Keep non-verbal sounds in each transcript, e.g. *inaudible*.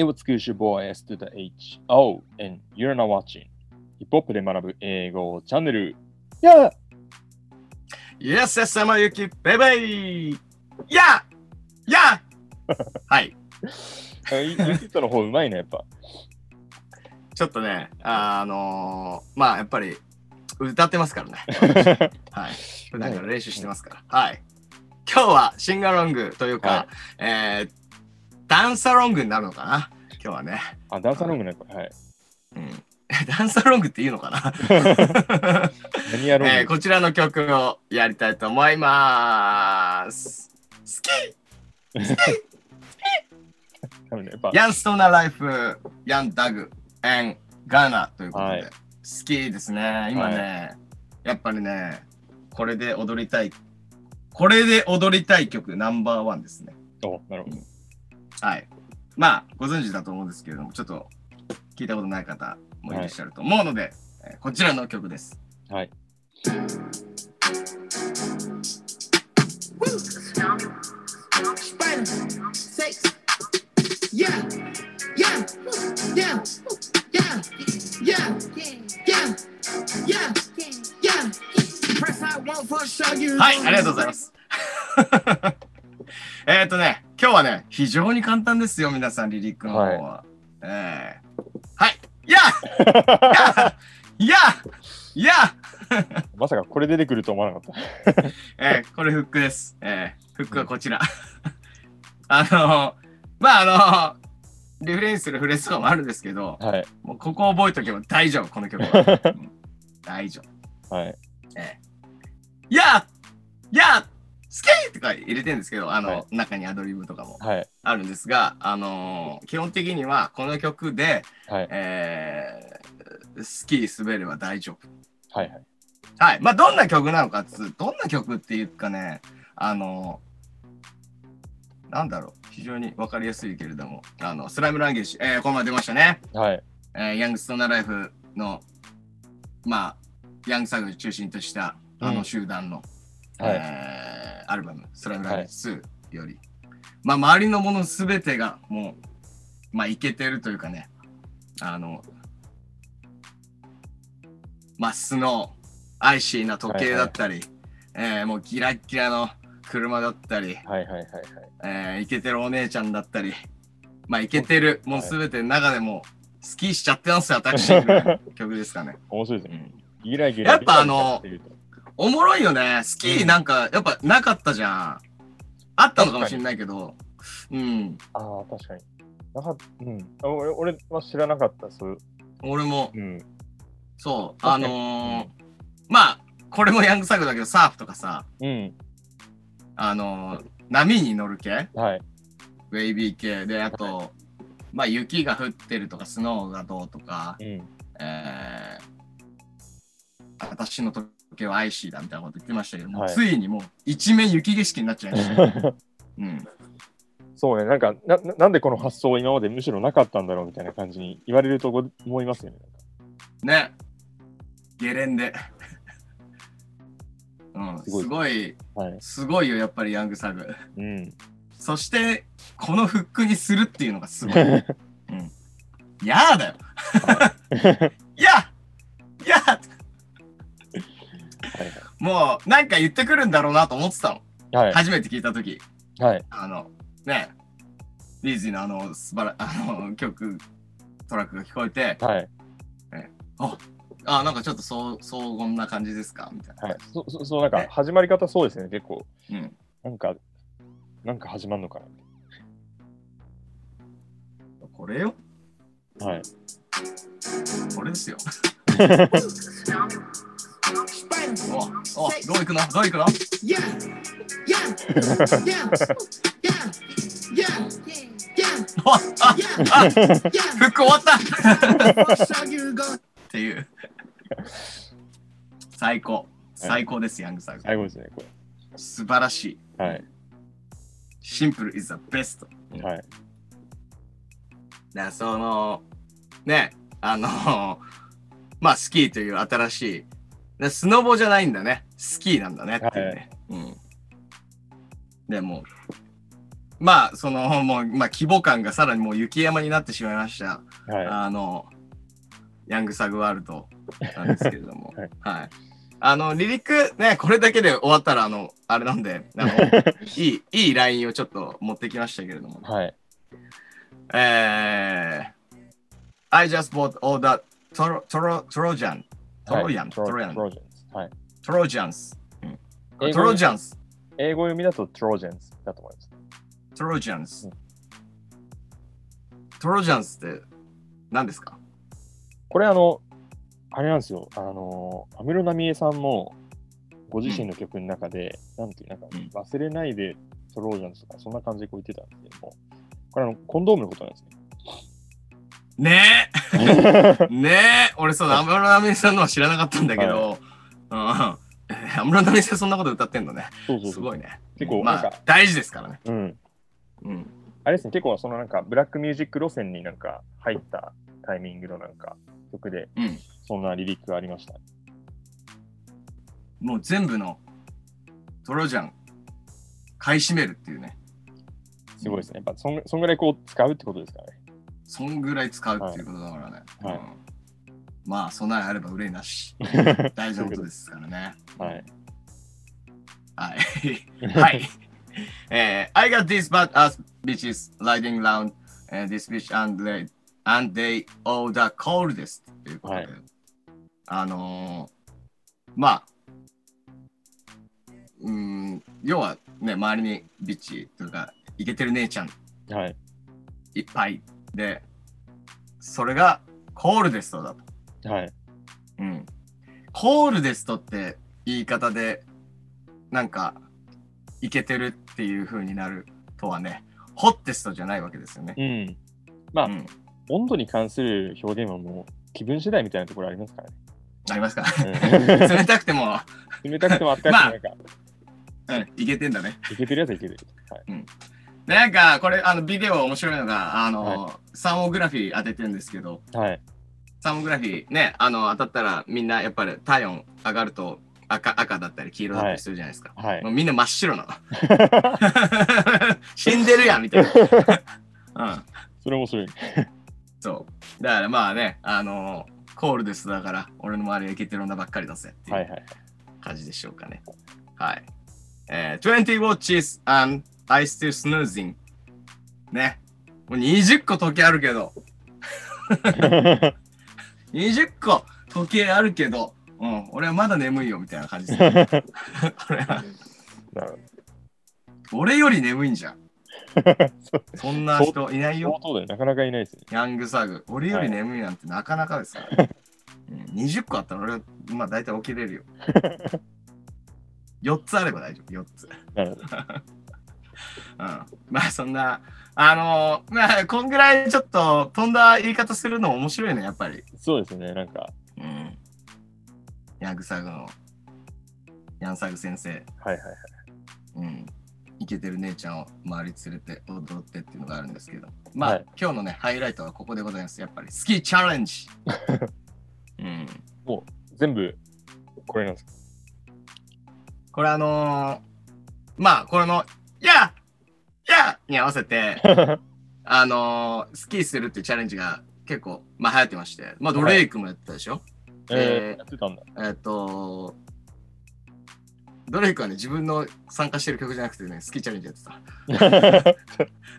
It was Kyushu Boy S to the H. O. and you're not watching. ヒップホップで学ぶ英語チャンネル。や Yes, yes, 山ゆき、ベイベイやや *laughs* はい。あユキットの方うまいね、やっぱ。ちょっとね、あのー、まあやっぱり歌ってますからね。*laughs* はい。普段から練習してますから。はい。今日はシンガロングというか、はえー、ダンサロングになるのかな？今日はね。あ、ダンサーロングね、これ。はい。うん。*laughs* ダンサロングっていいのかな？*laughs* 何やろう、えーこちらの曲をやりたいと思います。好き多分ねやっぱヤンストーナライフ、ヤンダグ、エン、ガーナということで、はい好きですね。今ね、やっぱりね、これで踊りたい、これで踊りたい曲ナンバーワンですね。お、なるほど。はい。まあ、ご存知だと思うんですけれども、ちょっと聞いたことない方もいらっしゃると思うので、えーこちらの曲です。はい。はい、ありがとうございます。えっとね、今日はね、非常に簡単ですよ、皆さん、リリックの方は。えーはい、いやい *laughs* やいやまさかこれ出てくると思わなかった。*laughs* えーこれフックです。えーフックはこちら。*laughs* あのまあ、あのリフレインするフレーズとかもあるんですけど、はい。もうここ覚えとけば大丈夫、この曲は。うん大丈夫。はい。えー、ややスケーとか入れてるんですけど、あの、はい中にアドリブとかもはい。あるんですが、あのー基本的にはこの曲で、はい。えー、スキー滑れば大丈夫。はい。はい。はい。まあ、どんな曲なのかっつう、どんな曲っていうかね、あのーなんだろう、非常にわかりやすいけれども、あの、スライムランゲージ、えー、この前出ましたね。はい。えーヤングストーナーライフの、まあ、ヤングサグを中心としたあのうん集団の、はいえーアルバム、スライムランゲージ2より、まあ、周りのものすべてがもう、まあ、いけてるというかね、あの、まあ、スノー、アイシーな時計だったり、えーもうギラッギラの車だったり、はい。はい。はい。はい。えーイケてるお姉ちゃんだったり、まあ、イケてる、もうすべての中でも、スキーしちゃってますよ、私。曲ですかね。*laughs* 面白いですね。ギラギラ。やっぱあのおもろいよね。スキーなんか、やっぱなかったじゃん。あったのかもしれないけど、うん。とああ、確かに。なかっうん。あ俺俺は知らなかった、そう。俺も、うん。そう、あのーまあ、これもヤングサグだけど、サーフとかさ、うん。あのー波に乗る系？はい。ウェイビー系で、あと、まあ、雪が降ってるとか、スノーがどうとか、うん。えー、私の時計はアイシーだみたいなこと言ってましたけども、はいついにもう一面雪景色になっちゃいました。*laughs* うん。そうね、なんかなな、なんでこの発想今までむしろなかったんだろうみたいな感じに言われると思いますよね。ね。ゲレンデ。うん、すすごい。すごいよ、やっぱりヤングサグ。うん。そして、このフックにするっていうのがすごい。*laughs* うん。やーだよ。*laughs* ややーもう、なんか言ってくるんだろうなと思ってたの。はい。初めて聞いたとき。はい。あの、ね、リーズィのあの、素晴ら、*laughs* あの、曲、トラックが聞こえて、はい。あ、あ、なんかちょっとそう、荘厳な感じですか？みたいな。はい。そそそう、なんかね始まり方そうですね、結構。うん。なんか、なんか始まるのかこれよ。な。はい。これですよ。*laughs* お、お、どう行くの？どう行くの？ク終わったっ.ていう。最高。最高です、ヤングサグ。最後ですね、こ素晴らしい。れ。はい。シンプル is the best. はい。だその、ね、あの、まあ、スキーという新しい、でスノボじゃないんだね。スキーなんだねっていうね。うん。でも、まあ、その、もう、まあ、規模感がさらにもう雪山になってしまいました。はあの、ヤングサグワールドなんですけれども。*laughs* はいはい。あの、離陸ね、これだけで終わったら、あの、あれなんで、あの、*laughs* いい、いいラインをちょっと持ってきましたけれどもい。。はい。えー、I just bought all the Tro- Tro- Trojan, トロヤン、トロトロヤントロジャンズ。はい。Trojans。英語 Trojans。英語読みだとトロジャンズだと思います。Trojans うん。Trojans って何ですか？これあの、あれなんですよ。あの、安室奈美恵さんも、ご自身の曲の中で、なんていう、なんか、うん忘れないでトロージャンズとか、そんな感じでこう言ってたんですけども、これあの、コンドームのことなんですねね。えねえ俺そう、安室奈美恵さんのは知らなかったんだけど、うん。安室奈美恵さんそんなこと歌ってんのね。そうそうそう。すごいね。結構まあ、大事ですからね。うん。うん。あれですね、結構そのなんか、ブラックミュージック路線になんか入ったタイミングのなんか曲で、うん。そんなリリックがありました？もう全部のトロジャン買い占めるっていうね。すごいですね。やっぱそんそんぐらいこう使うってことですからね。そんぐらい使うっていうことだからね。はいうんまあ、備えあれば憂いなし。大事なことですからね。はい。はい。*laughs* はい。えー I got these bad ass bitches riding around、uh, this beach and they, and they all the coldest ということで、はいあのーまあ、うーん、要はね、周りにビッチというか、イケてる姉ちゃんはい。いっぱいで、それがコールデストだと。はい。うん。コールデストって言い方で、なんか、いけてるっていう風になるとはね、ホッテストじゃないわけですよね。うん。まあ、うん。温度に関する表現はもう気分次第みたいなところありますからね。ありますか？うん冷たくても、*laughs* 冷たくてもあったかくなんか、うん、いけてんだね。いけてるやつはいけてる。はい。でなんか、これ、あの、ビデオ面白いのが、あの、サーモグラフィー当ててるんですけど、はい。サーモグラフィーね、あの、当たったらみんなやっぱり体温上がると赤赤だったり黄色だったりするじゃないですか。はいもうみんな真っ白なの。*laughs* 死んでるやんみたいな。*laughs* うん。それ面白い。そう。だからまあね、あのコールですだから、俺の周りはイケてる女ばっかりだぜってはいいうはい。感じでしょうかね。はい。えー、20 watches and I still snoozing. ね。もう20個時計あるけど、20個時計あるけど、うん、俺はまだ眠いよみたいな感じです。*laughs* 俺は俺より眠いんじゃん。*laughs* そんな人いない相よ。当だよ。なかなかいないですね。ヤングサグ。俺より眠いなんてなかなかですから。*laughs* うん、20個あったら俺は、まあ大体起きれるよ。4つあれば大丈夫、4つ。なるほど。うん。まあそんな、あのーまあこんぐらいちょっと飛んだ言い方するの面白いね、やっぱり。そうですね。なんか、うん。ヤングサグの、ヤンサグ先生。はいはいはい。うん。イケてる姉ちゃんを周り連れて踊ってっていうのがあるんですけど。まあ、はい今日のね、ハイライトはここでございます。やっぱりスキーチャレンジ。*laughs* うん。全部、これなんですか？これあのーまあ、これの、ややに合わせて、*laughs* あのースキーするっていうチャレンジが結構、まあ流行ってまして、まあドレイクもやってたでしょ、えー、やってたんだ。えっと、ドレイクはね、自分の参加してる曲じゃなくてね、スキーチャレンジやってた。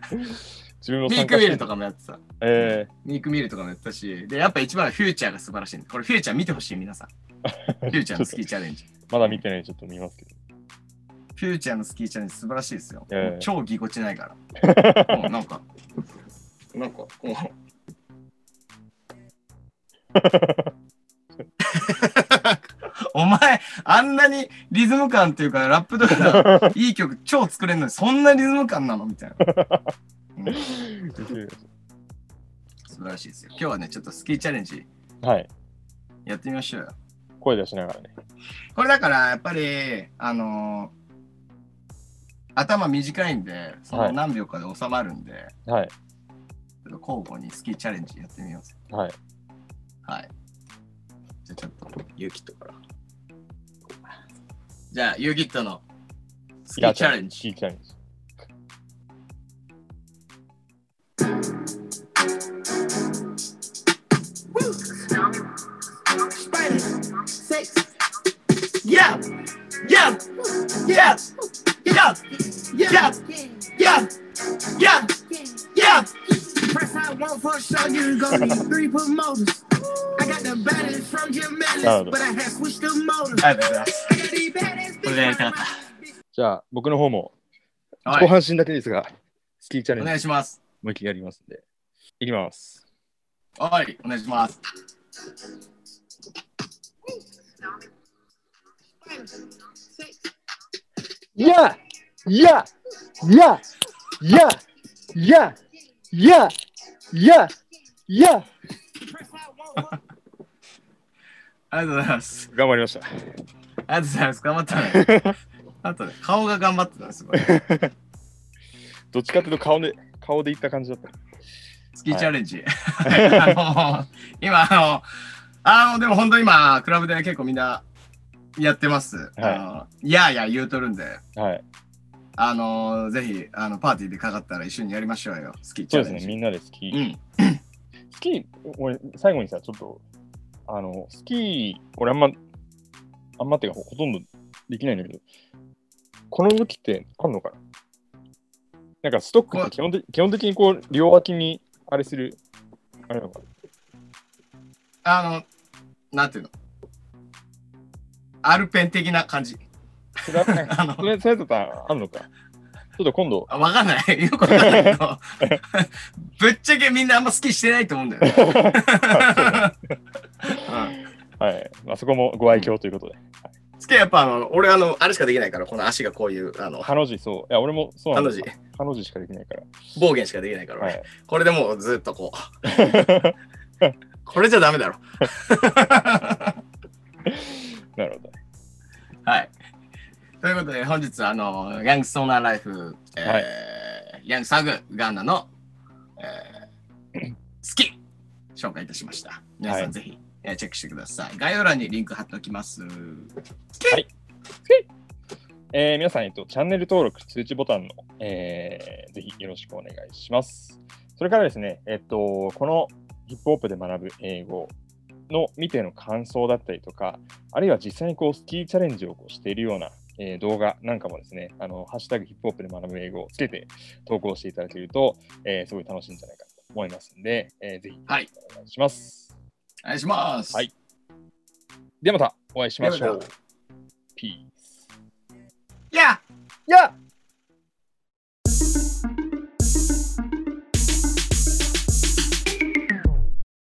*laughs* 自分もミークミルとかもやってた。えミークミルとかもやってたし、で、やっぱ一番はフューチャーが素晴らしいこれフューチャー見てほしい、皆さん。*laughs* フー、ューチャーのスキーチャレンジ。とまだ見てない、ちょっと見ますけど。フューチャーのスキーチャレンジ素晴らしいですよ。ええもう超ぎこちないから。*laughs* もうなんか、なんか、こう。*laughs* お前、あんなにリズム感っていうか、ラップとかいい曲超作れるのに、そんなリズム感なのみたいな、*laughs* うん素晴らしいですよ。今日はね、ちょっとスキーチャレンジはい。やってみましょうよ。声出しながらね。これだから、やっぱり、あのー頭短いんで、そのはい何秒かで収まるんで、はい。交互にスキーチャレンジやってみます。はい。はい。じゃあちょっと、ユーキットから。じゃあ、ユーキットのスキーチャレンジ。スキーチャレンジ。Sex. Yeah! Yeah! Yeah! Yeah! Yeah! Yeah! Yeah! Yeah! Press I want for sure you gonna need three promoters. I got the baddest from Jim Oh. Mellis, but I have switched the motor. ありがとうございます。I got the baddest これでやりたかっじゃあ、僕の方も、はい。後半身だけですが、スキーチャレおンジ、願いします。思いっきりやりますんで。いきます。はい。お願いします。Sex. やややややややありがとうございます。頑張りました。ありがとうございます。頑張ったね。*laughs* あとね、顔が頑張ってた、すごい。どっちかっていうと顔で、顔でいった感じだった。スキーチャレンジ。あの *laughs* 今、あの、あの、でも本当今、クラブで結構みんなやってます。はいあのいやいや言うとるんで、はい。あの、ぜひ、あの、パーティーでかかったら一緒にやりましょうよ、スキーチそうですね。みんなでスキー。うん。スキー、俺、最後にさ、ちょっと、あの、スキー、俺あんま、あんまっていうか、ほほとんどできないんだけど、この向きってあんのかな？なんかストックって基本的基本的にこう、両脇にあれする、あれなのかな？あの、なんていうの？アルペン的な感じ。それはあのそれ、それだったらあんのか？ちょっと今度、あわかんない。よくわかんないけど、*laughs* ぶっちゃけみんなあんま好きしてないと思うんだよね。う *laughs* んはい。まあ、そこもご愛嬌ということで。好きやっぱあの、俺あの、あれしかできないから、この足がこういう、あの、ハの字、そう。いや、俺もそうなんだハの字、ハの字しかできないから。暴言しかできないから、俺はい。これでもうずっとこう、*laughs* これじゃダメだろ。なるほど。はい。ということで、本日、あの、ヤングソーナーライフ、えーはいヤングサグガンナの、えー好き紹介いたしました。皆さん、はいぜひ、えーチェックしてください。概要欄にリンク貼っておきます。えー皆さん、えっと、チャンネル登録、通知ボタンの、えーぜひよろしくお願いします。それからですね、えっと、このヒップホップで学ぶ英語の見ての感想だったりとか、あるいは実際にこうスキーチャレンジをこうしているような、えー動画なんかもですね、あの、ハッシュタグヒップホップで学ぶ英語をつけて投稿していただけると、えーすごい楽しいんじゃないかと思いますんで、えーぜひはいお願いします。お願いします。はいではまたお会いしましょう。ピース。いやや